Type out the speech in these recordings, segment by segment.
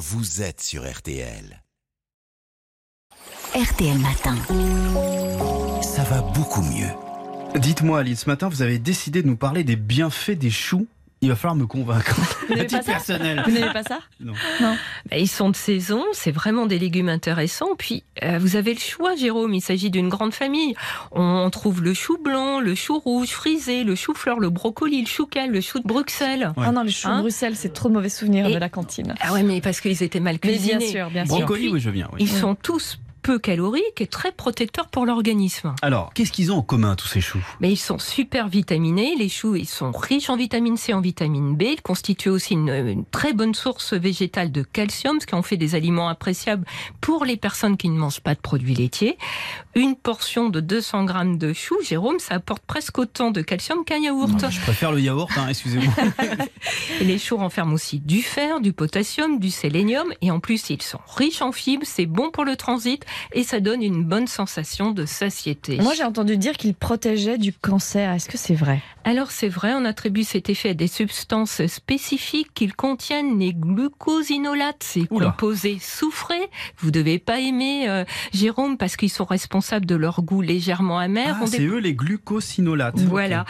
vous êtes sur RTL. RTL Matin. Ça va beaucoup mieux. Dites-moi, Aline, ce matin, vous avez décidé de nous parler des bienfaits des choux. Il va falloir me convaincre. Vous n'avez pas ça personnel. Vous n'avez pas ça Non. Bah, Ils sont de saison, c'est vraiment des légumes intéressants. Puis euh, vous avez le choix, Jérôme. Il s'agit d'une grande famille. On trouve le chou blanc, le chou rouge frisé, le chou-fleur, le brocoli, le chou-cal, le chou de Bruxelles. Ouais. Ah non, les choux Hein de Bruxelles, c'est trop de mauvais souvenirs Et- de la cantine. Ah ouais, mais parce qu'ils étaient mal Mais cuisinés. bien sûr, bien sûr. Brocoli, oui, je viens. oui. Ils sont tous peu caloriques et très protecteurs pour l'organisme. Alors, qu'est-ce qu'ils ont en commun, tous ces choux? Mais ils sont super vitaminés. Les choux, ils sont riches en vitamine C, en vitamine B. Ils constituent aussi une, une très bonne source végétale de calcium, ce qui en fait des aliments appréciables pour les personnes qui ne mangent pas de produits laitiers. Une portion de 200 grammes de choux, Jérôme, ça apporte presque autant de calcium qu'un yaourt. Non, Je préfère le yaourt, hein, excusez-moi. Les choux renferment aussi du fer, du potassium, du sélénium. Et en plus, ils sont riches en fibres. C'est bon pour le transit et ça donne une bonne sensation de satiété. Moi, j'ai entendu dire qu'ils protégeaient du cancer. Est-ce que c'est vrai? Alors c'est vrai, on attribue cet effet à des substances spécifiques qu'ils contiennent les glucosinolates, ces Oula. composés soufrés. Vous devez pas aimer, euh, Jérôme, parce qu'ils sont responsables de leur goût légèrement amer. Ah, c'est des, eux les glucosinolates. Voilà.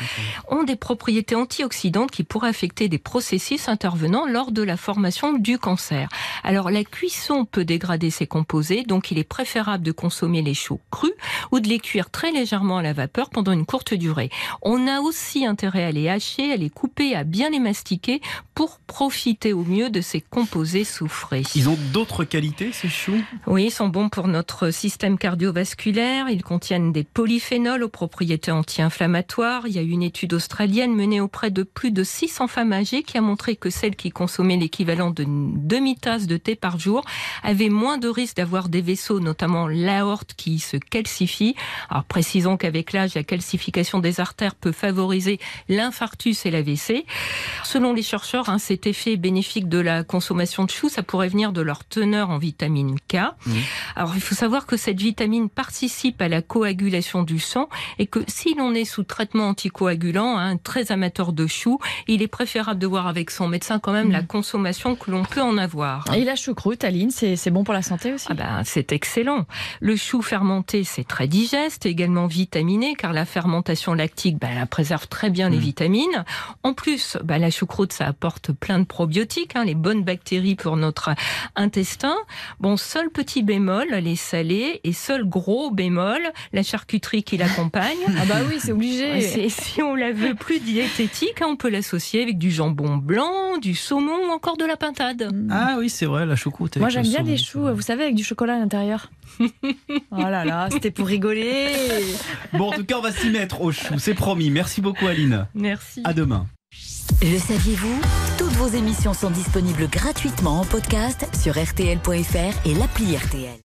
Ont des propriétés antioxydantes qui pourraient affecter des processus intervenant lors de la formation du cancer. Alors la cuisson peut dégrader ces composés, donc il est préférable de consommer les choux crus ou de les cuire très légèrement à la vapeur pendant une courte durée. On a aussi intérêt à les hacher, à les couper, à bien les mastiquer pour profiter au mieux de ces composés soufrés. Ils ont d'autres qualités, ces choux? Oui, ils sont bons pour notre système cardiovasculaire. Ils contiennent des polyphénols aux propriétés anti-inflammatoires. Il y a une étude australienne menée auprès de plus de 600 femmes âgées qui a montré que celles qui consommaient l'équivalent d'une demi-tasse de thé par jour avaient moins de risque d'avoir des vaisseaux, notamment l'aorte qui se calcifie. Alors précisons qu'avec l'âge, la calcification des artères peut favoriser l'infarctus et l'AVC. Selon les chercheurs, hein, cet effet bénéfique de la consommation de choux, ça pourrait venir de leur teneur en vitamine K. Alors il faut savoir que cette vitamine participe à la coagulation du sang et que si l'on est sous traitement anticoagulant, hein, très amateur de choux, il est préférable de voir avec son médecin quand même la consommation que l'on peut en avoir. Et la choucroute, Aline, c'est bon pour la santé aussi? Ah ben, c'est excellent. Le chou fermenté, c'est très digeste, également vitaminé, car la fermentation lactique, ben, elle préserve très bien les Mm. vitamines. En plus, ben, la choucroute, ça apporte plein de probiotiques, hein, les bonnes bactéries pour notre intestin. Bon, seul petit bémol, les salés, et seul gros bémol, la charcuterie qui l'accompagne. Ah bah oui, c'est obligé. C'est- si on la veut plus diététique, hein, on peut l'associer avec du jambon blanc, du saumon ou encore de la pintade. Ah oui, c'est vrai, la choucroute. Moi, j'aime bien saumon, les choux, vous savez, avec du chocolat à l'intérieur. oh là là, c'était pour rigoler. Bon, en tout cas, on va s'y mettre aux choux, c'est promis. Merci beaucoup, Aline. Merci. À demain. Le saviez-vous? Toutes vos émissions sont disponibles gratuitement en podcast sur rtl.fr et l'appli RTL.